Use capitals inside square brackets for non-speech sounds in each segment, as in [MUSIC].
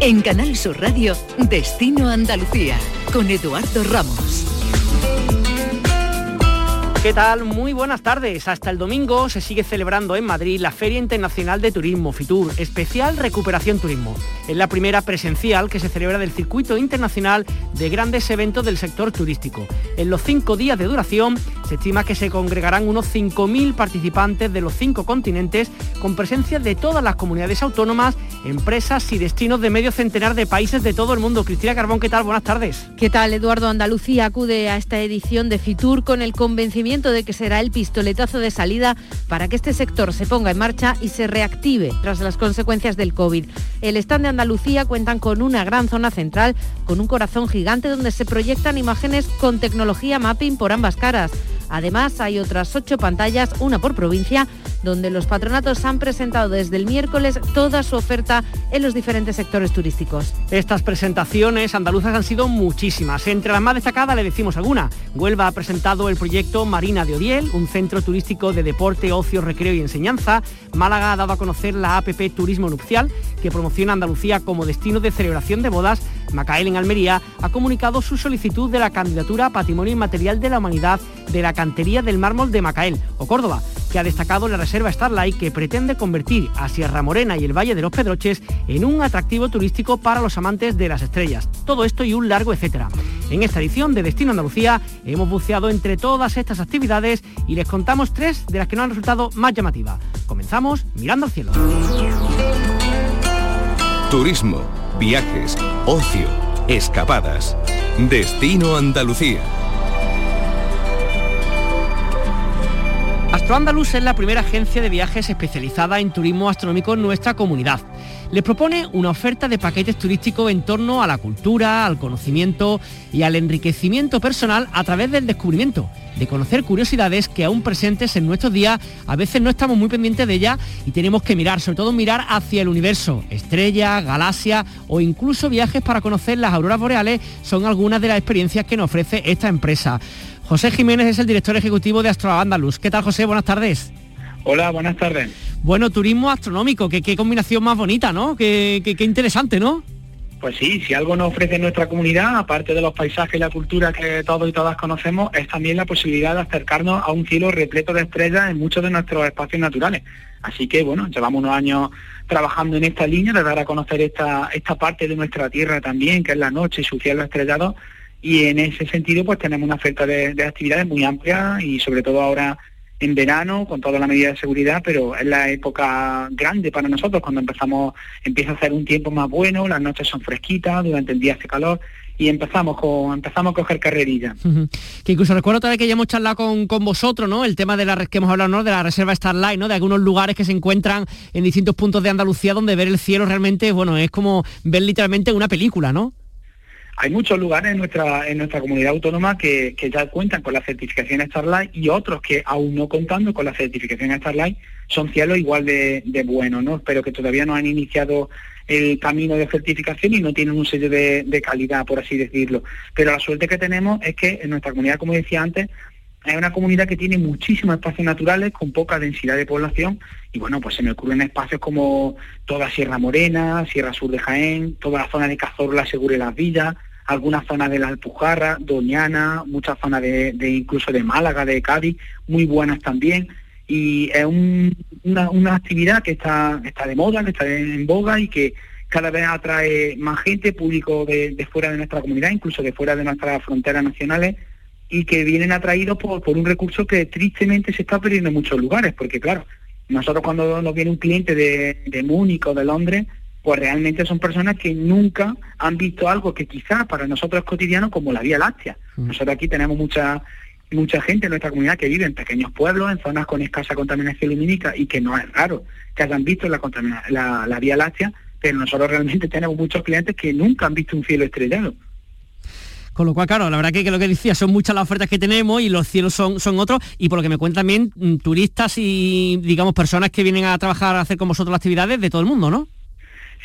En Canal Sur Radio, Destino Andalucía, con Eduardo Ramos. ¿Qué tal? Muy buenas tardes. Hasta el domingo se sigue celebrando en Madrid la Feria Internacional de Turismo, FITUR, especial Recuperación Turismo. Es la primera presencial que se celebra del circuito internacional de grandes eventos del sector turístico. En los cinco días de duración se estima que se congregarán unos 5.000 participantes de los cinco continentes con presencia de todas las comunidades autónomas, empresas y destinos de medio centenar de países de todo el mundo. Cristina Carbón, ¿qué tal? Buenas tardes. ¿Qué tal? Eduardo Andalucía acude a esta edición de FITUR con el convencimiento de que será el pistoletazo de salida para que este sector se ponga en marcha y se reactive tras las consecuencias del COVID. El stand de Andalucía cuentan con una gran zona central, con un corazón gigante donde se proyectan imágenes con tecnología mapping por ambas caras. Además, hay otras ocho pantallas, una por provincia, donde los patronatos han presentado desde el miércoles toda su oferta en los diferentes sectores turísticos. Estas presentaciones andaluzas han sido muchísimas. Entre las más destacadas le decimos alguna. Huelva ha presentado el proyecto Marina de Oriel, un centro turístico de deporte, ocio, recreo y enseñanza. Málaga ha dado a conocer la APP Turismo Nupcial, que promociona Andalucía como destino de celebración de bodas. Macael en Almería ha comunicado su solicitud de la candidatura a Patrimonio Inmaterial de la Humanidad de la cantería del mármol de Macael, o Córdoba, que ha destacado la reserva Starlight que pretende convertir a Sierra Morena y el Valle de los Pedroches en un atractivo turístico para los amantes de las estrellas. Todo esto y un largo etcétera. En esta edición de Destino Andalucía hemos buceado entre todas estas actividades y les contamos tres de las que nos han resultado más llamativas. Comenzamos mirando al cielo. Turismo, viajes, ocio, escapadas. Destino Andalucía. Astroandalus es la primera agencia de viajes especializada en turismo astronómico en nuestra comunidad. Les propone una oferta de paquetes turísticos en torno a la cultura, al conocimiento y al enriquecimiento personal a través del descubrimiento, de conocer curiosidades que aún presentes en nuestros días, a veces no estamos muy pendientes de ellas y tenemos que mirar, sobre todo mirar hacia el universo, estrellas, galaxias o incluso viajes para conocer las auroras boreales son algunas de las experiencias que nos ofrece esta empresa. José Jiménez es el director ejecutivo de Astro Andalus. ¿Qué tal, José? Buenas tardes. Hola, buenas tardes. Bueno, turismo astronómico, qué, qué combinación más bonita, ¿no? Qué, qué, interesante, ¿no? Pues sí, si algo nos ofrece nuestra comunidad, aparte de los paisajes y la cultura que todos y todas conocemos, es también la posibilidad de acercarnos a un cielo repleto de estrellas en muchos de nuestros espacios naturales. Así que bueno, llevamos unos años trabajando en esta línea de dar a conocer esta, esta parte de nuestra tierra también, que es la noche y su cielo estrellado, y en ese sentido pues tenemos una oferta de, actividades muy amplia y sobre todo ahora en verano con toda la medida de seguridad, pero es la época grande para nosotros cuando empezamos, empieza a hacer un tiempo más bueno, las noches son fresquitas, durante el día hace calor y empezamos con empezamos a coger carrerilla. Que incluso recuerdo otra vez que ya hemos charlado con, con, vosotros, ¿no? El tema de la que hemos hablado, ¿no? De la reserva Starlight, ¿no? De algunos lugares que se encuentran en distintos puntos de Andalucía donde ver el cielo realmente, bueno, es como ver literalmente una película, ¿no? Hay muchos lugares en nuestra, en nuestra comunidad autónoma que, ya cuentan con la certificación Starlight y otros que aún no contando con la certificación Starlight son cielos igual de, buenos, ¿no? Pero que todavía no han iniciado el camino de certificación y no tienen un sello de, de, calidad, por así decirlo. Pero la suerte que tenemos es que en nuestra comunidad, como decía antes, es una comunidad que tiene muchísimos espacios naturales con poca densidad de población y bueno, pues se me ocurren espacios como toda Sierra Morena, Sierra Sur de Jaén, toda la zona de Cazorla, Segure las Villas, algunas zonas de la Alpujarra, Doñana, muchas zonas de, incluso de Málaga, de Cádiz, muy buenas también. Y es una, actividad que está, está de moda, está en boga y que cada vez atrae más gente, público de, de fuera de nuestra comunidad, incluso de fuera de nuestras fronteras nacionales, y que vienen atraídos por, por un recurso que tristemente se está perdiendo en muchos lugares, porque claro, nosotros cuando nos viene un cliente de, de Múnich o de Londres, pues realmente son personas que nunca han visto algo que quizás para nosotros es cotidiano como la Vía Láctea. Mm. Nosotros aquí tenemos mucha mucha gente en nuestra comunidad que vive en pequeños pueblos, en zonas con escasa contaminación lumínica y que no es raro que hayan visto la, la, la Vía Láctea, pero nosotros realmente tenemos muchos clientes que nunca han visto un cielo estrellado. Con lo cual, claro, la verdad que, lo que decía, son muchas las ofertas que tenemos y los cielos son, son otros. Y por lo que me cuentan también, mm, turistas y, digamos, personas que vienen a trabajar, a hacer con vosotros las actividades de todo el mundo, ¿no?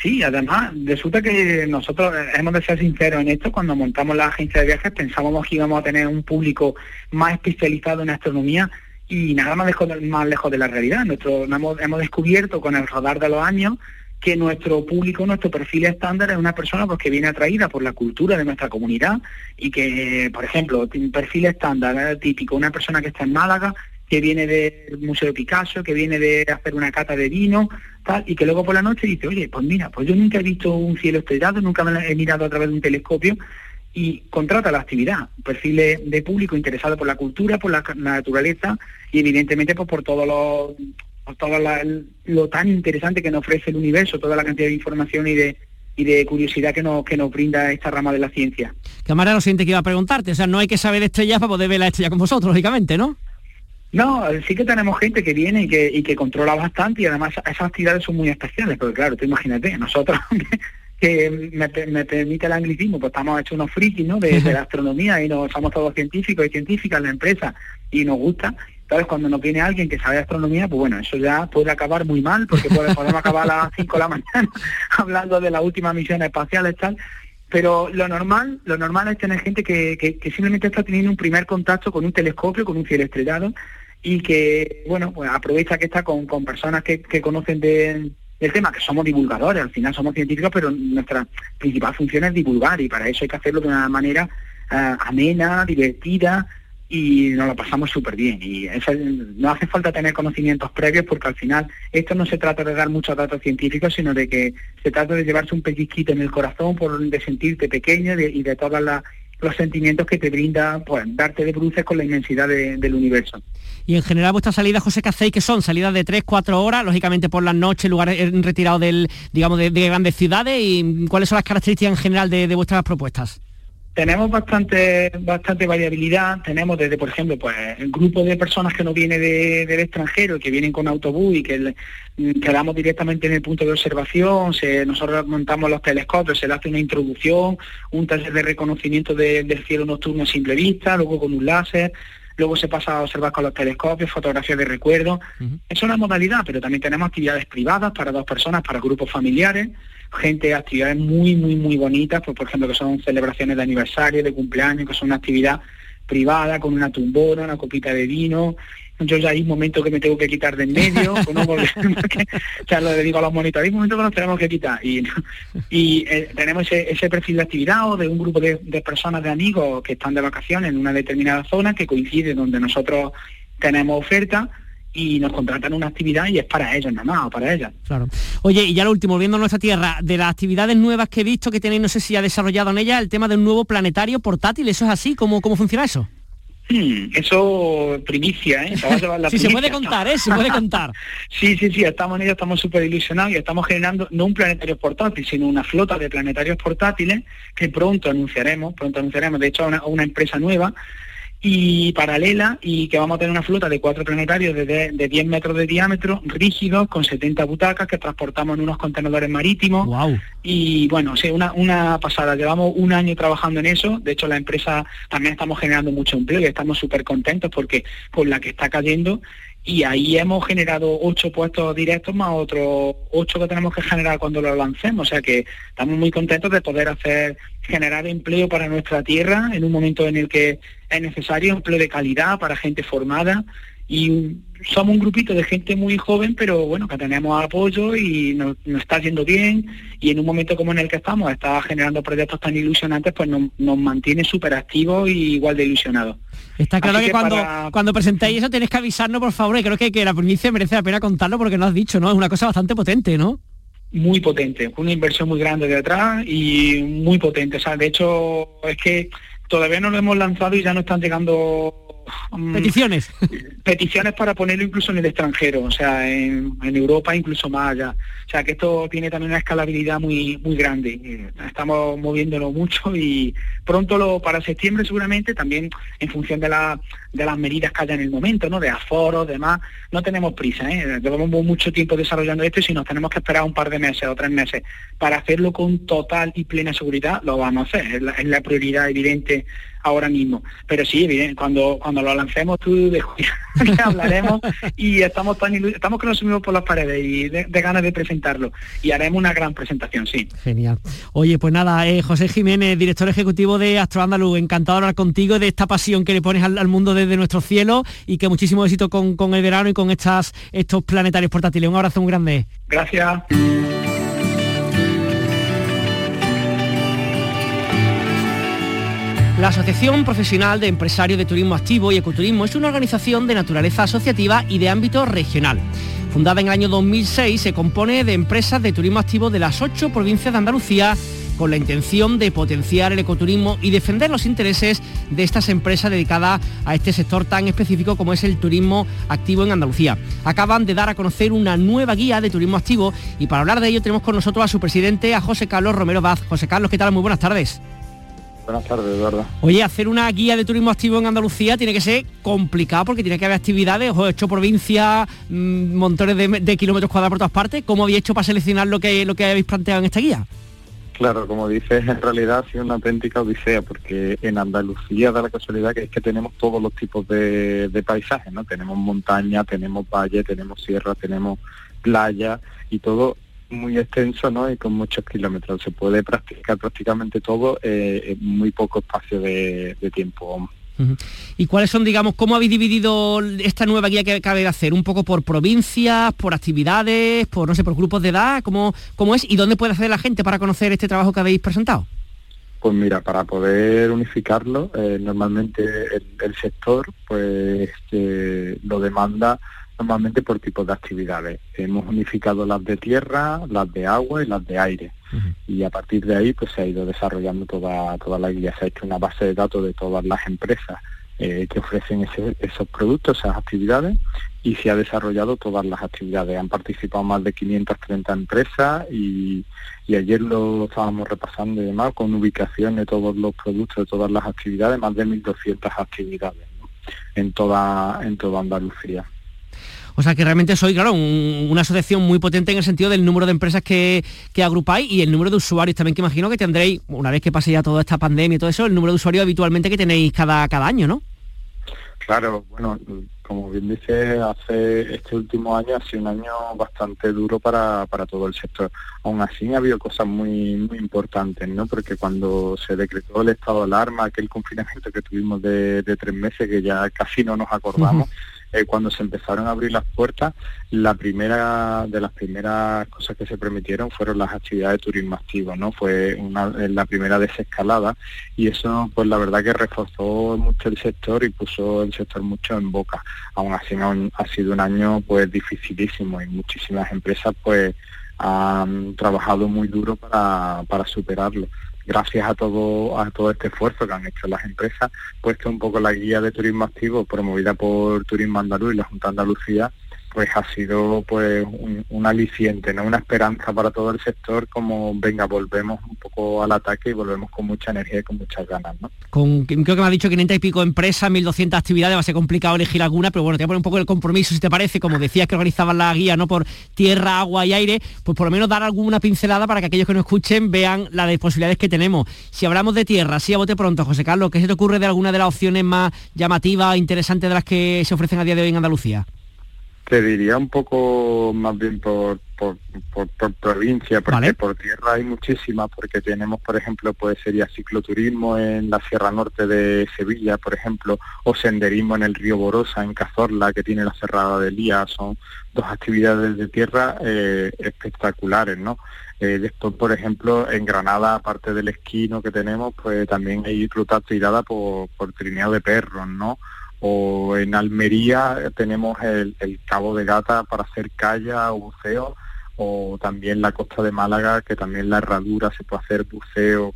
Sí, además, resulta que nosotros hemos de ser sinceros en esto, cuando montamos la agencia de viajes pensábamos que íbamos a tener un público más especializado en astronomía y nada más lejos, más lejos de la realidad. Nuestro, hemos, hemos descubierto con el rodar de los años que nuestro público, nuestro perfil estándar es una persona pues, que viene atraída por la cultura de nuestra comunidad y que, por ejemplo, un perfil estándar ¿eh? típico, una persona que está en Málaga, que viene del Museo Picasso, que viene de hacer una cata de vino, tal, y que luego por la noche dice, oye, pues mira, pues yo nunca he visto un cielo estrellado, nunca me lo he mirado a través de un telescopio, y contrata la actividad, perfil de público interesado por la cultura, por la, naturaleza y evidentemente pues, por todos los todo lo tan interesante que nos ofrece el universo, toda la cantidad de información y de, y de curiosidad que nos, que nos brinda esta rama de la ciencia. Cámara, lo siguiente que iba a preguntarte, o sea, no hay que saber estrellas para poder ver la estrella con vosotros, lógicamente, ¿no? No, sí que tenemos gente que viene y que, y que controla bastante y además esas actividades son muy especiales, porque claro, tú imagínate, nosotros [LAUGHS] que me, permite el anglicismo, pues estamos hechos unos frikis ¿no? de, de [LAUGHS] la astronomía y nos somos todos científicos y científicas en la empresa y nos gusta, entonces, cuando nos viene alguien que sabe astronomía, pues bueno, eso ya puede acabar muy mal, porque podemos acabar a las [LAUGHS] 5 de la mañana hablando de las últimas misiones espaciales tal. Pero lo normal, lo normal es tener gente que, que, simplemente está teniendo un primer contacto con un telescopio, con un cielo estrellado, y que, bueno, pues aprovecha que está con, con personas que, que conocen de, del tema, que somos divulgadores, al final somos científicos, pero nuestra principal función es divulgar, y para eso hay que hacerlo de una manera eh, amena, divertida, y nos lo pasamos súper bien. Y no hace falta tener conocimientos previos porque al final esto no se trata de dar muchos datos científicos, sino de que se trata de llevarse un pellizquito en el corazón, por, de sentirte pequeño y de todos los sentimientos que te brinda pues, darte de bruces con la inmensidad del universo. Y en general vuestras salidas, José, ¿qué hacéis? que son? ¿Salidas de 3, 4 horas? Lógicamente por las noches, lugares retirados del, digamos, de, grandes ciudades. ¿Y cuáles son las características en general de vuestras propuestas? Tenemos bastante bastante variabilidad. Tenemos desde por ejemplo pues el grupo de personas que no viene del extranjero que vienen con autobús y que quedamos directamente en el punto de observación. Se, nosotros montamos los telescopios se le hace una introducción un taller de reconocimiento del cielo nocturno a simple vista luego con un láser. Luego se pasa a observar con los telescopios, fotografías de recuerdo. Es una modalidad, pero también tenemos actividades privadas para dos personas, para grupos familiares gente, actividades muy, muy, muy bonitas, pues, por ejemplo, que son celebraciones de aniversario, de cumpleaños, que son una actividad privada, con una tumbona, una copita de vino. Yo ya hay un momento que me tengo que quitar de en medio, pues no o sea, [LAUGHS] lo digo a los monitores, hay un momento que nos tenemos que quitar. Y, eh, tenemos ese, perfil de actividad o de un grupo de personas, de amigos que están de vacaciones en una determinada zona que coincide donde nosotros tenemos oferta y nos contratan una actividad y es para ellos nada más, o para ellas. Claro. Oye, y ya lo último, viendo nuestra tierra, de las actividades nuevas que he visto que tenéis, no sé si ha desarrollado en ella, el tema del nuevo planetario portátil, ¿eso es así? ¿Cómo, cómo funciona eso? Hmm, eso primicia, ¿eh? [LAUGHS] sí, se puede contar, ¿eh? Se puede contar. [LAUGHS] sí, sí, sí, estamos en ello, estamos súper ilusionados y estamos generando no un planetario portátil, sino una flota de planetarios portátiles que pronto anunciaremos, pronto anunciaremos, de hecho, a una empresa nueva y paralela y que vamos a tener una flota de cuatro planetarios de, de, 10 metros de diámetro, rígidos, con 70 butacas que transportamos en unos contenedores marítimos. Y bueno, sí, una, una pasada. Llevamos un año trabajando en eso. De hecho, la empresa también estamos generando mucho empleo y estamos súper contentos porque con la que está cayendo y ahí hemos generado ocho puestos directos más otros ocho que tenemos que generar cuando lo lancemos. O sea que estamos muy contentos de poder hacer generar empleo para nuestra tierra en un momento en el que es necesario empleo de calidad para gente formada y somos un grupito de gente muy joven, pero bueno, que tenemos apoyo y nos, está yendo bien y en un momento como en el que estamos, está generando proyectos tan ilusionantes, pues nos, mantiene súper activos y igual de ilusionados. Está claro que, cuando, cuando presentéis eso tenéis que avisarnos, por favor, y creo que, que la primicia merece la pena contarlo porque no has dicho, ¿no? Es una cosa bastante potente, ¿no? Muy potente, una inversión muy grande detrás y muy potente. O sea, de hecho, es que todavía no lo hemos lanzado y ya no están llegando peticiones. Peticiones para ponerlo incluso en el extranjero, o sea, en, Europa incluso más allá. O sea, que esto tiene también una escalabilidad muy muy grande. Estamos moviéndolo mucho y pronto lo para septiembre seguramente también en función de, la, de las medidas que haya en el momento, ¿no? De aforos, demás, no tenemos prisa, ¿eh? Llevamos mucho tiempo desarrollando esto y si nos tenemos que esperar un par de meses o tres meses para hacerlo con total y plena seguridad, lo vamos a hacer. Es la, es la prioridad evidente ahora mismo. Pero sí, bien, cuando, cuando lo lancemos tú de [LAUGHS] hablaremos y estamos tan estamos que nos subimos por las paredes y de, ganas de presentarlo. Y haremos una gran presentación, sí. Genial. Oye, pues nada, eh, José Jiménez, director ejecutivo de Astro Andaluz, encantado de hablar contigo de esta pasión que le pones al, mundo desde nuestro cielo y que muchísimo éxito con, con el verano y con estas, estos planetarios portátiles. Un abrazo muy grande. Gracias. La Asociación Profesional de Empresarios de Turismo Activo y Ecoturismo es una organización de naturaleza asociativa y de ámbito regional. Fundada en el año 2006, se compone de empresas de turismo activo de las ocho provincias de Andalucía con la intención de potenciar el ecoturismo y defender los intereses de estas empresas dedicadas a este sector tan específico como es el turismo activo en Andalucía. Acaban de dar a conocer una nueva guía de turismo activo y para hablar de ello tenemos con nosotros a su presidente, a José Carlos Romero Vaz. José Carlos, ¿qué tal? Muy buenas tardes. Buenas tardes, Eduardo. Oye, hacer una guía de turismo activo en Andalucía tiene que ser complicado porque tiene que haber actividades, ocho provincias, mm, montones de, kilómetros cuadrados por todas partes. ¿Cómo habéis hecho para seleccionar lo que, lo que habéis planteado en esta guía? Claro, como dices, en realidad ha sido una auténtica odisea, porque en Andalucía da la casualidad que es que tenemos todos los tipos de, de paisajes, ¿no? Tenemos montaña, tenemos valle, tenemos sierra, tenemos playa y todo muy extenso ¿no? y con muchos kilómetros. Se puede practicar prácticamente todo eh, en muy poco espacio de, tiempo. ¿Y cuáles son, digamos, cómo habéis dividido esta nueva guía que acabáis de hacer? ¿Un poco por provincias, por actividades, por, no sé, por grupos de edad? ¿Cómo, cómo es? ¿Y dónde puede hacer la gente para conocer este trabajo que habéis presentado? Pues mira, para poder unificarlo, eh, normalmente el, sector pues eh, lo demanda normalmente por tipos de actividades. Hemos unificado las de tierra, las de agua y las de aire. Y a partir de ahí pues se ha ido desarrollando toda, toda la guía. Se ha hecho una base de datos de todas las empresas eh, que ofrecen esos productos, esas actividades, y se ha desarrollado todas las actividades. Han participado más de 530 empresas y, ayer lo estábamos repasando y demás con ubicación de todos los productos, de todas las actividades, más de 1.200 actividades en, toda, en toda Andalucía. O sea que realmente soy, claro, una asociación muy potente en el sentido del número de empresas que, agrupáis y el número de usuarios también que imagino que tendréis, una vez que pase ya toda esta pandemia y todo eso, el número de usuarios habitualmente que tenéis cada, cada año, ¿no? Claro, bueno, como bien dice, hace este último año ha sido un año bastante duro para, todo el sector. Aún así ha habido cosas muy, muy importantes, ¿no? Porque cuando se decretó el estado de alarma, aquel confinamiento que tuvimos de, tres meses, que ya casi no nos acordamos, eh, cuando se empezaron a abrir las puertas, la primera de las primeras cosas que se permitieron fueron las actividades de turismo activo, ¿no? Fue una, la primera desescalada y eso, pues la verdad que reforzó mucho el sector y puso el sector mucho en boca. Aún así ha sido un año pues dificilísimo y muchísimas empresas pues han trabajado muy duro para superarlo gracias a todo a todo este esfuerzo que han hecho las empresas, puesto un poco la guía de turismo activo promovida por Turismo Andaluz y la Junta de Andalucía pues ha sido pues un, aliciente, ¿no? Una esperanza para todo el sector como venga, volvemos un poco al ataque y volvemos con mucha energía y con muchas ganas. Con, creo que me ha dicho 500 y pico empresas, 1.200 actividades, va a ser complicado elegir alguna, pero bueno, te voy a poner un poco el compromiso, si te parece, como decías que organizaban la guía, ¿no? Por tierra, agua y aire, pues por lo menos dar alguna pincelada para que aquellos que nos escuchen vean las posibilidades que tenemos. Si hablamos de tierra, sí a bote pronto, José Carlos, ¿qué se te ocurre de alguna de las opciones más llamativas, interesantes de las que se ofrecen a día de hoy en Andalucía? Te diría un poco más bien por, por, provincia, porque por tierra hay muchísimas, porque tenemos, por ejemplo, pues sería cicloturismo en la Sierra Norte de Sevilla, por ejemplo, o senderismo en el río Borosa, en Cazorla, que tiene la Cerrada de Lía, son dos actividades de tierra eh, espectaculares, ¿no? Eh, después, por ejemplo, en Granada, aparte del esquino que tenemos, pues también hay rutas tiradas por, por trineo de perros, ¿no? O en Almería tenemos el, Cabo de Gata para hacer calla o buceo o también la costa de Málaga, que también la herradura se puede hacer buceo,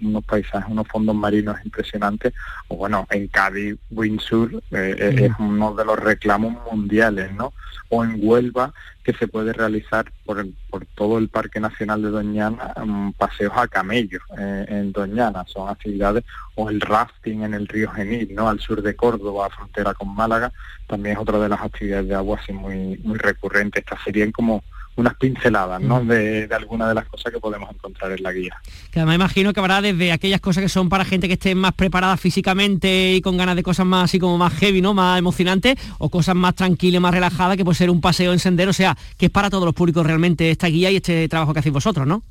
unos paisajes, unos fondos marinos impresionantes, o bueno, en Cádiz, Windsor eh, eh, es uno de los reclamos mundiales, ¿no? O en Huelva, que se puede realizar por, por todo el Parque Nacional de Doñana, um, paseos a camellos eh, en Doñana, son actividades, o el rafting en el río Genil, ¿no? Al sur de Córdoba, frontera con Málaga, también es otra de las actividades de agua así muy, muy recurrentes. Estas serían como unas pinceladas ¿no? de, de algunas de las cosas que podemos encontrar en la guía. Que además imagino que habrá desde aquellas cosas que son para gente que esté más preparada físicamente y con ganas de cosas más así como más heavy, ¿no? Más emocionantes, o cosas más tranquilas, más relajadas, que puede ser un paseo en sendero, o sea, que es para todos los públicos realmente esta guía y este trabajo que hacéis vosotros, ¿no?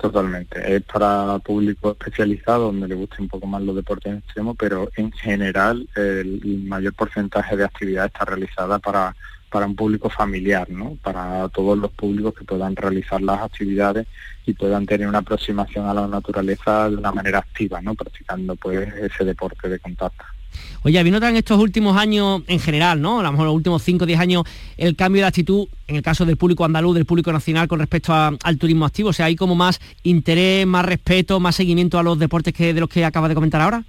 Totalmente. Es para público especializado donde le guste un poco más los deportes extremos, pero en general el mayor porcentaje de actividad está realizada para para un público familiar, ¿no? Para todos los públicos que puedan realizar las actividades y puedan tener una aproximación a la naturaleza de una manera activa, ¿no? Practicando pues ese deporte de contacto. Oye, ¿habéis notado en estos últimos años en general, ¿no? A lo mejor los últimos 5 o 10 años, el cambio de actitud, en el caso del público andaluz, del público nacional, con respecto al turismo activo? O sea, ¿hay como más interés, más respeto, más seguimiento a los deportes que de los que acabas de comentar ahora?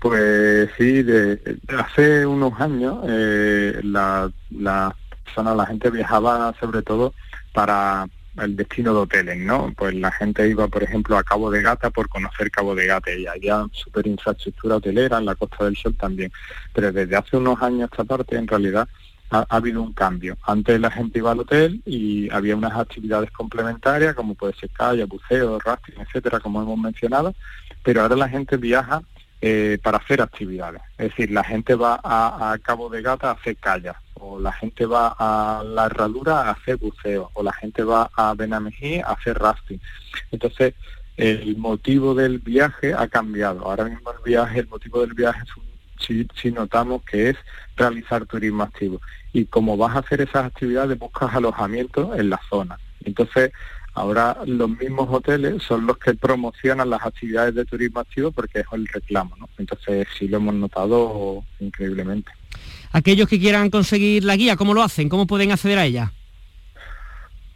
Pues sí, de, hace unos años eh, la, la la gente viajaba sobre todo para el destino de hoteles, ¿no? Pues la gente iba, por ejemplo, a Cabo de Gata por conocer Cabo de Gata y había super infraestructura hotelera en la Costa del Sol también. Pero desde hace unos años esta parte, en realidad, ha, habido un cambio. Antes la gente iba al hotel y había unas actividades complementarias, como puede ser calle, buceo, rafting, etcétera, como hemos mencionado, pero ahora la gente viaja eh, para hacer actividades. Es decir, la gente va a, Cabo de Gata a hacer callas, o la gente va a la herradura a hacer buceo, o la gente va a Benamejí a hacer rafting. Entonces, el motivo del viaje ha cambiado. Ahora mismo el viaje, el motivo del viaje si, si notamos que es realizar turismo activo. Y como vas a hacer esas actividades, buscas alojamiento en la zona. Entonces, Ahora los mismos hoteles son los que promocionan las actividades de turismo activo porque es el reclamo, ¿no? Entonces sí lo hemos notado increíblemente. Aquellos que quieran conseguir la guía, ¿cómo lo hacen? ¿Cómo pueden acceder a ella?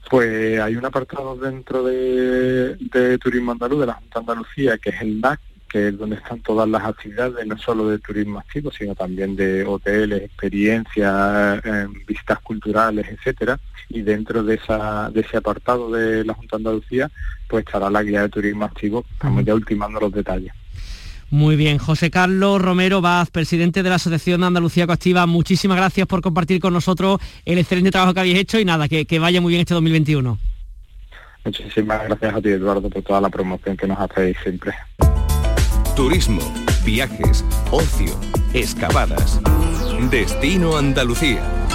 Pues hay un apartado dentro de, Turismo Andaluz, de la Junta de Andalucía, que es el DAC, que es donde están todas las actividades, no solo de turismo activo, sino también de hoteles, experiencias, eh, visitas culturales, etcétera y dentro de, esa, de ese apartado de la Junta de Andalucía pues estará la guía de turismo activo, estamos ya ultimando los detalles. Muy bien, José Carlos Romero Vaz, presidente de la Asociación Andalucía Coactiva, muchísimas gracias por compartir con nosotros el excelente trabajo que habéis hecho y nada, que, que vaya muy bien este 2021. Muchísimas gracias a ti, Eduardo, por toda la promoción que nos hacéis siempre. Turismo, viajes, ocio, excavadas. Destino Andalucía.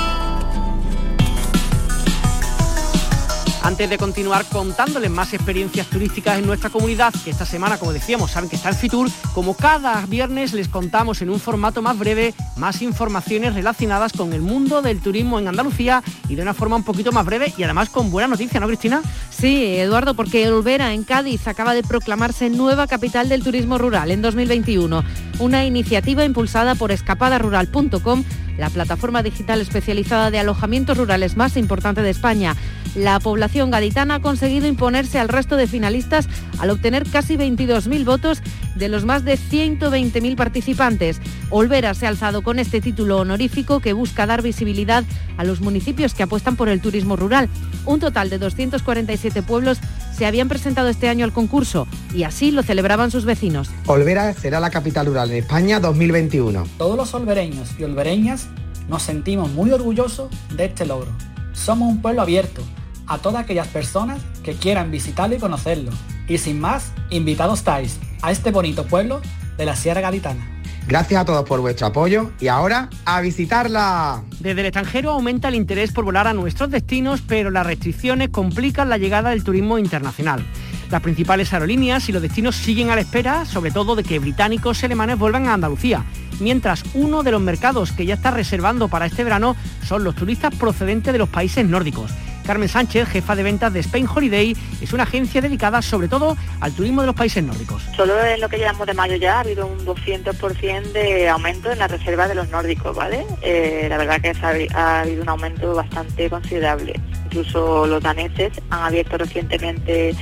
Antes de continuar contándoles más experiencias turísticas en nuestra comunidad, que esta semana, como decíamos, saben que está en Fitur, como cada viernes les contamos en un formato más breve más informaciones relacionadas con el mundo del turismo en Andalucía y de una forma un poquito más breve y además con buena noticia, ¿no, Cristina? Sí, Eduardo, porque Olvera en Cádiz acaba de proclamarse nueva capital del turismo rural en 2021, una iniciativa impulsada por escapadarural.com la plataforma digital especializada de alojamientos rurales más importante de España. La población gaditana ha conseguido imponerse al resto de finalistas al obtener casi 22.000 votos de los más de 120.000 participantes. Olvera se ha alzado con este título honorífico que busca dar visibilidad a los municipios que apuestan por el turismo rural. Un total de 247 pueblos se habían presentado este año al concurso y así lo celebraban sus vecinos. Olvera será la capital rural en España 2021. Todos los olvereños y olvereñas nos sentimos muy orgullosos de este logro. Somos un pueblo abierto a todas aquellas personas que quieran visitarlo y conocerlo. Y sin más, invitados estáis a este bonito pueblo de la Sierra Gaditana. Gracias a todos por vuestro apoyo y ahora a visitarla. Desde el extranjero aumenta el interés por volar a nuestros destinos, pero las restricciones complican la llegada del turismo internacional. Las principales aerolíneas y los destinos siguen a la espera, sobre todo de que británicos y alemanes vuelvan a Andalucía, mientras uno de los mercados que ya está reservando para este verano son los turistas procedentes de los países nórdicos. Carmen Sánchez, jefa de ventas de Spain Holiday, es una agencia dedicada sobre todo al turismo de los países nórdicos. Solo en lo que llevamos de mayo ya ha habido un 200% de aumento en la reserva de los nórdicos, ¿vale? Eh, la verdad que ha habido un aumento bastante considerable. Incluso los daneses han abierto recientemente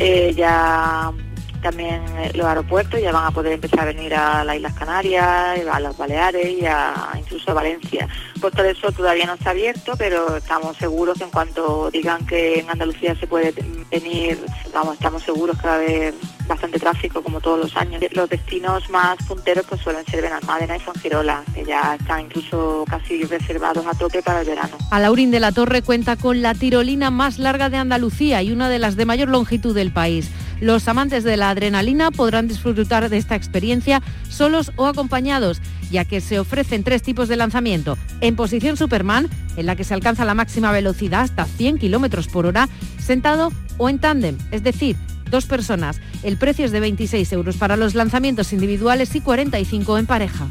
eh, ya también eh, los aeropuertos ya van a poder empezar a venir a las Islas Canarias, a las Baleares y a, incluso a Valencia. Por todo eso todavía no está abierto, pero estamos seguros que en cuanto digan que en Andalucía se puede venir, vamos, estamos seguros que va a haber bastante tráfico como todos los años. Los destinos más punteros pues suelen ser Benalmádena y Fongirola, que ya están incluso casi reservados a tope para el verano. Alaurín de la Torre cuenta con la tirolina más larga de Andalucía y una de las de mayor longitud del país. Los amantes de la adrenalina podrán disfrutar de esta experiencia solos o acompañados, ya que se ofrecen tres tipos de lanzamiento. En posición Superman, en la que se alcanza la máxima velocidad hasta 100 km por hora, sentado o en tándem, es decir, dos personas. El precio es de 26 euros para los lanzamientos individuales y 45 en pareja.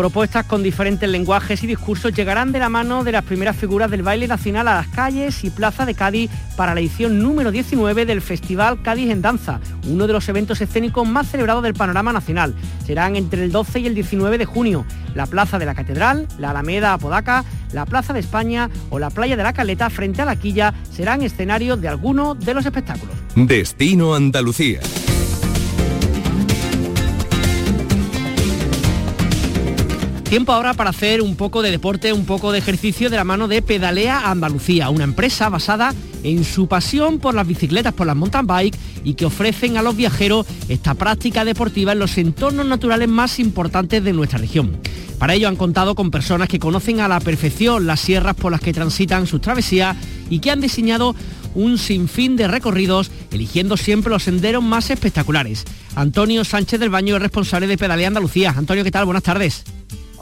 Propuestas con diferentes lenguajes y discursos llegarán de la mano de las primeras figuras del baile nacional a las calles y plaza de Cádiz para la edición número 19 del Festival Cádiz en Danza, uno de los eventos escénicos más celebrados del panorama nacional. Serán entre el 12 y el 19 de junio. La Plaza de la Catedral, la Alameda Apodaca, la Plaza de España o la Playa de la Caleta frente a la Quilla serán escenarios de algunos de los espectáculos. Destino Andalucía. Tiempo ahora para hacer un poco de deporte, un poco de ejercicio de la mano de Pedalea Andalucía, una empresa basada en su pasión por las bicicletas, por las mountain bike y que ofrecen a los viajeros esta práctica deportiva en los entornos naturales más importantes de nuestra región. Para ello han contado con personas que conocen a la perfección las sierras por las que transitan sus travesías y que han diseñado un sinfín de recorridos, eligiendo siempre los senderos más espectaculares. Antonio Sánchez del Baño es responsable de Pedalea Andalucía. Antonio, ¿qué tal? Buenas tardes.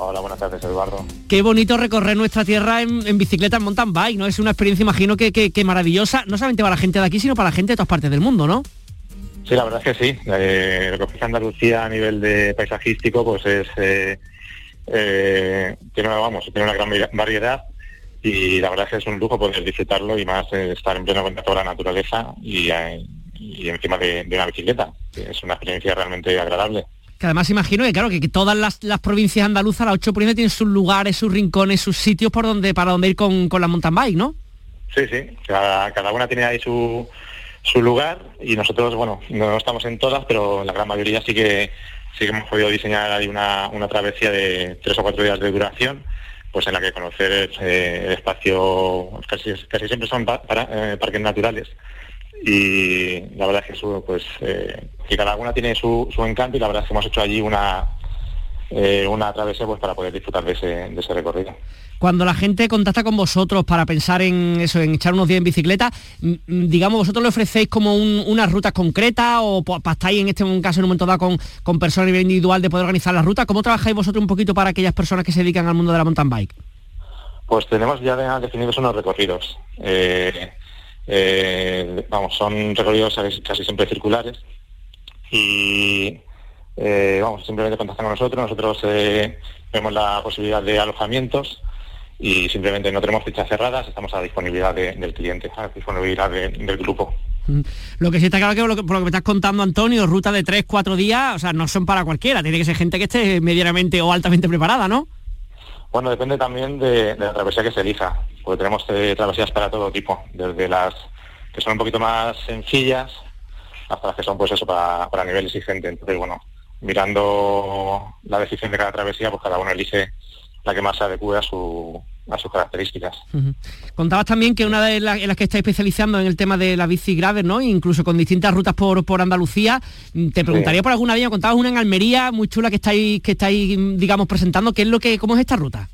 Hola, buenas tardes, Eduardo. Qué bonito recorrer nuestra tierra en, bicicleta, en mountain bike, ¿no? Es una experiencia, imagino, que, que, maravillosa, no solamente para la gente de aquí, sino para la gente de todas partes del mundo, ¿no? Sí, la verdad es que sí. Eh, lo que ofrece Andalucía a nivel de paisajístico, pues es... Eh, eh, tiene, vamos, tiene una gran variedad y la verdad es que es un lujo poder disfrutarlo y más estar en pleno contacto con la naturaleza y, encima de, de una bicicleta. Es una experiencia realmente agradable que además imagino que claro, que, todas las, provincias andaluzas, las ocho provincias, tienen sus lugares, sus rincones, sus sitios por donde, para donde ir con, la mountain bike, ¿no? Sí, sí, cada, una tiene ahí su, su lugar y nosotros, bueno, no estamos en todas, pero la gran mayoría sí que sí que hemos podido diseñar ahí una, travesía de tres o cuatro días de duración, pues en la que conocer eh, el espacio, casi, casi siempre son eh, parques naturales y la verdad es que eso, pues eh, que cada una tiene su, su, encanto y la verdad es que hemos hecho allí una eh, una travesía pues para poder disfrutar de ese, de ese recorrido. Cuando la gente contacta con vosotros para pensar en eso, en echar unos días en bicicleta, digamos, vosotros le ofrecéis como un, una ruta concreta o estáis en este caso en un momento dado con, con personas a nivel individual de poder organizar la ruta. ¿Cómo trabajáis vosotros un poquito para aquellas personas que se dedican al mundo de la mountain bike? Pues tenemos ya definidos unos recorridos. Eh, eh, vamos, son recorridos casi siempre circulares y eh, vamos, simplemente contactan con nosotros, nosotros eh, vemos la posibilidad de alojamientos y simplemente no tenemos fichas cerradas, estamos a disponibilidad del cliente, a disponibilidad del grupo. Mm. Lo que sí está claro que por lo que, me estás contando, Antonio, ruta de 3, 4 días, o sea, no son para cualquiera, tiene que ser gente que esté medianamente o altamente preparada, ¿no? Bueno, depende también de, la travesía que se elija, porque tenemos eh, travesías para todo tipo, desde las que son un poquito más sencillas hasta las que son pues eso para, para nivel exigente. Entonces, bueno, mirando la decisión de cada travesía, pues cada uno elige la que más se adecue a su, a sus características. Contabas también que una de las en las que está especializando en el tema de la bici grave, ¿no? Incluso con distintas rutas por, por Andalucía. Mm, te preguntaría por alguna vía, contabas una en Almería muy chula que estáis, que estáis, digamos, presentando. ¿Qué es lo que, cómo es esta ruta?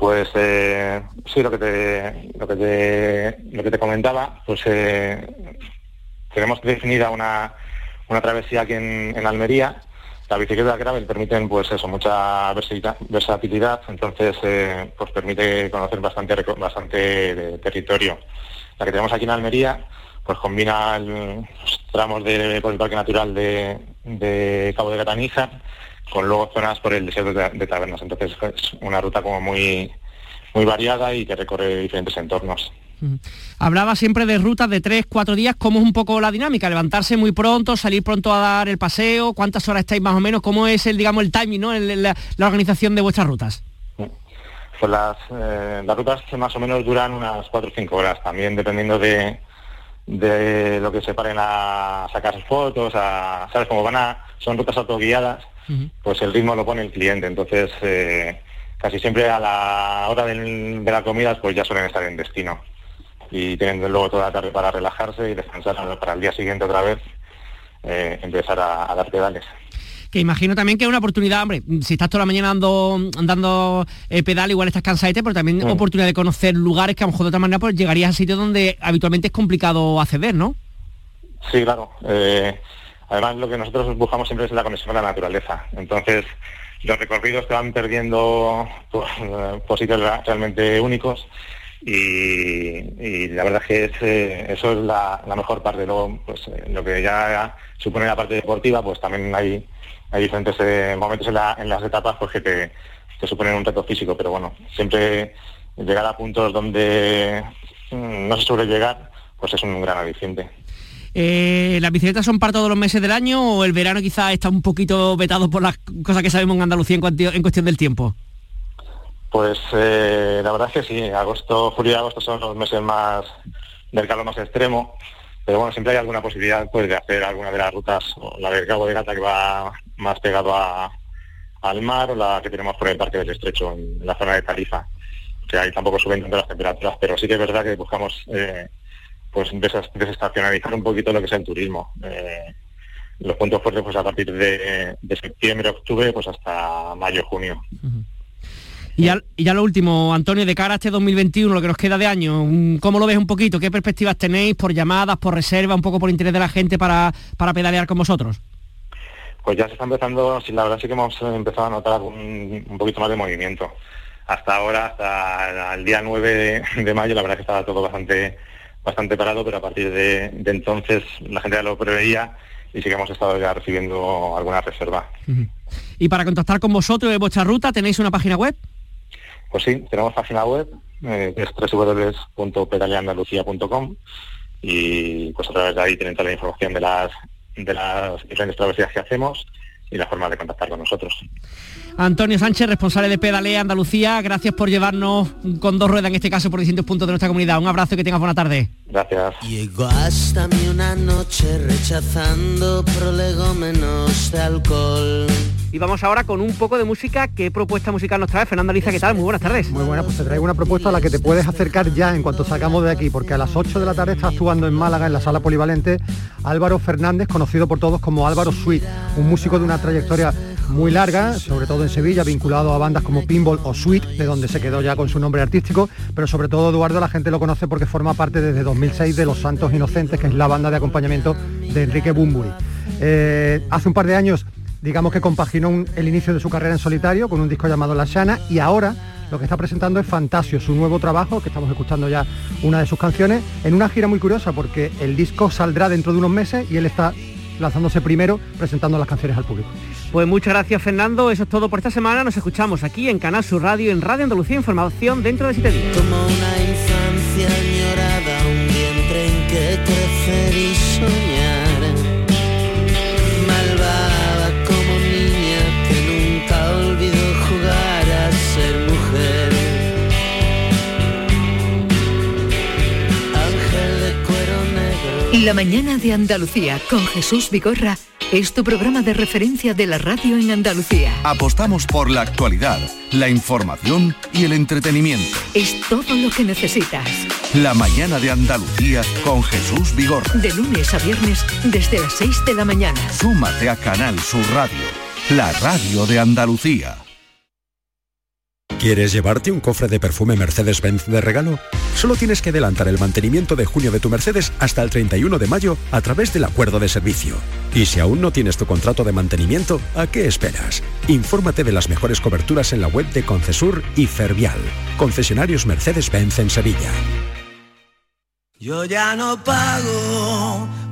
Pues eh, sí, lo que te, lo que te, lo que te comentaba, pues eh, tenemos definida una, una travesía aquí en, en Almería la bicicleta gravel permiten pues eso, mucha versatilidad, entonces eh, pues permite conocer bastante bastante territorio. La que tenemos aquí en Almería pues combina los tramos de, por el Parque Natural de, Cabo de Gataniza con luego zonas por el desierto de, Tabernas. Entonces es una ruta como muy, muy variada y que recorre diferentes entornos. Hablaba siempre de rutas de tres, cuatro días, ¿cómo es un poco la dinámica? Levantarse muy pronto, salir pronto a dar el paseo, ¿cuántas horas estáis más o menos? ¿Cómo es el, digamos, el timing, ¿no? la, organización de vuestras rutas? Pues las, eh, las rutas más o menos duran unas cuatro o cinco horas, también dependiendo de, de lo que se paren a sacar fotos, a, ¿sabes? Como van a, son rutas autoguiadas, pues el ritmo lo pone el cliente, entonces eh, casi siempre a la hora de, de la comida pues ya suelen estar en destino y teniendo luego toda la tarde para relajarse y descansar para el día siguiente otra vez empezar a, dar pedales que imagino también que es una oportunidad, hombre, si estás toda la mañana andando, andando pedal, igual estás cansadete, pero también mm. oportunidad de conocer lugares que a lo mejor de otra manera pues llegarías a sitios donde habitualmente es complicado acceder, ¿no? Sí, claro. Además lo que nosotros buscamos siempre es la conexión con la naturaleza. Entonces, los recorridos te van perdiendo por, sitios realmente únicos y, la verdad es que eh, eso es la, mejor parte. Luego, pues eh, lo que ya supone la parte deportiva, pues también hay, hay diferentes eh, momentos en, las etapas pues, que te, suponen un reto físico, pero bueno, siempre llegar a puntos donde mm, no se suele llegar, pues es un gran aliciente. Eh, ¿Las bicicletas son para todos los meses del año o el verano quizás está un poquito vetado por las cosas que sabemos en Andalucía en, cuestión del tiempo? Pues eh, la verdad es que sí, agosto, julio y agosto son los meses más del calor más extremo, pero bueno, siempre hay alguna posibilidad pues, de hacer alguna de las rutas, la del Cabo de Gata que va más pegado al mar o la que tenemos por el Parque del Estrecho, en la zona de Tarifa, que ahí tampoco suben tanto las temperaturas, pero sí que es verdad que buscamos eh, pues desestacionalizar un poquito lo que es el turismo. Eh, los puntos fuertes pues a partir de, septiembre, octubre, pues hasta mayo, junio. Y ya, lo último, Antonio, de cara a este 2021, lo que nos queda de año, ¿cómo lo ves un poquito? ¿Qué perspectivas tenéis por llamadas, por reserva, un poco por interés de la gente para, para pedalear con vosotros? Pues ya se está empezando, sí, la verdad sí que hemos empezado a notar un, un poquito más de movimiento. Hasta ahora, hasta el día 9 de mayo, la verdad que estaba todo bastante bastante parado, pero a partir de, entonces la gente ya lo preveía y sí que hemos estado ya recibiendo alguna reserva. ¿Y para contactar con vosotros de vuestra ruta tenéis una página web? Pues sí, tenemos página web, eh, que es www.pedaleandalucía.com y pues a través de ahí tienen toda la información de las, de las diferentes travesías que hacemos y la forma de contactar con nosotros. Antonio Sánchez, responsable de Pedalea Andalucía, gracias por llevarnos con dos ruedas, en este caso por distintos puntos de nuestra comunidad. Un abrazo y que tengas buena tarde. Gracias. Llegó hasta mí una noche rechazando prolegómenos de alcohol. Y vamos ahora con un poco de música. ¿Qué propuesta musical nos trae? Fernando Aliza, ¿qué tal? Muy buenas tardes. Muy buena, pues te traigo una propuesta a la que te puedes acercar ya en cuanto sacamos de aquí, porque a las 8 de la tarde está actuando en Málaga, en la sala polivalente, Álvaro Fernández, conocido por todos como Álvaro Sweet, un músico de una trayectoria muy larga, sobre todo en Sevilla, vinculado a bandas como Pinball o Sweet, de donde se quedó ya con su nombre artístico, pero sobre todo Eduardo la gente lo conoce porque forma parte desde 2006 de Los Santos Inocentes, que es la banda de acompañamiento de Enrique Bumburi. Eh, hace un par de años digamos que compaginó el inicio de su carrera en solitario con un disco llamado La Shana y ahora lo que está presentando es Fantasio, su nuevo trabajo, que estamos escuchando ya una de sus canciones, en una gira muy curiosa porque el disco saldrá dentro de unos meses y él está lanzándose primero presentando las canciones al público. Pues muchas gracias Fernando, eso es todo por esta semana, nos escuchamos aquí en Canal Sur Radio, en Radio Andalucía Información dentro de siete días. Como una infancia La mañana de Andalucía con Jesús Vigorra es tu programa de referencia de la radio en Andalucía. Apostamos por la actualidad, la información y el entretenimiento. Es todo lo que necesitas. La mañana de Andalucía con Jesús Vigorra. De lunes a viernes desde las 6 de la mañana. Súmate a Canal Sur Radio, la radio de Andalucía. ¿Quieres llevarte un cofre de perfume Mercedes-Benz de regalo? Solo tienes que adelantar el mantenimiento de junio de tu Mercedes hasta el 31 de mayo a través del acuerdo de servicio. Y si aún no tienes tu contrato de mantenimiento, ¿a qué esperas? Infórmate de las mejores coberturas en la web de Concesur y Fervial, concesionarios Mercedes-Benz en Sevilla. Yo ya no pago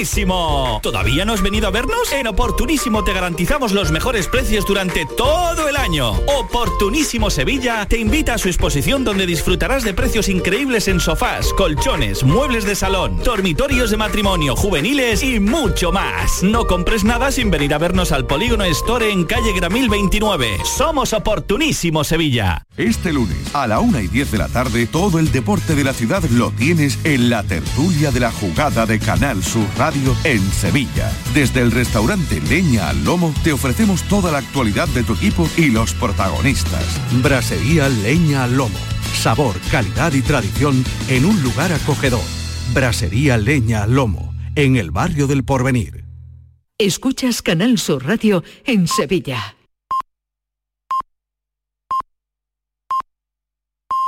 ¿Todavía no has venido a vernos? En Oportunísimo te garantizamos los mejores precios durante todo el año. Oportunísimo Sevilla te invita a su exposición donde disfrutarás de precios increíbles en sofás, colchones, muebles de salón, dormitorios de matrimonio, juveniles y mucho más. No compres nada sin venir a vernos al Polígono Store en calle Gramil 29. Somos Oportunísimo Sevilla. Este lunes a la una y 10 de la tarde todo el deporte de la ciudad lo tienes en la tertulia de la jugada de Canal Sur Radio en Sevilla. Desde el restaurante Leña al Lomo te ofrecemos toda la actualidad de tu equipo y los protagonistas. Brasería Leña al Lomo. Sabor, calidad y tradición en un lugar acogedor. Brasería Leña al Lomo, en el barrio del Porvenir. Escuchas Canal Sur Radio en Sevilla.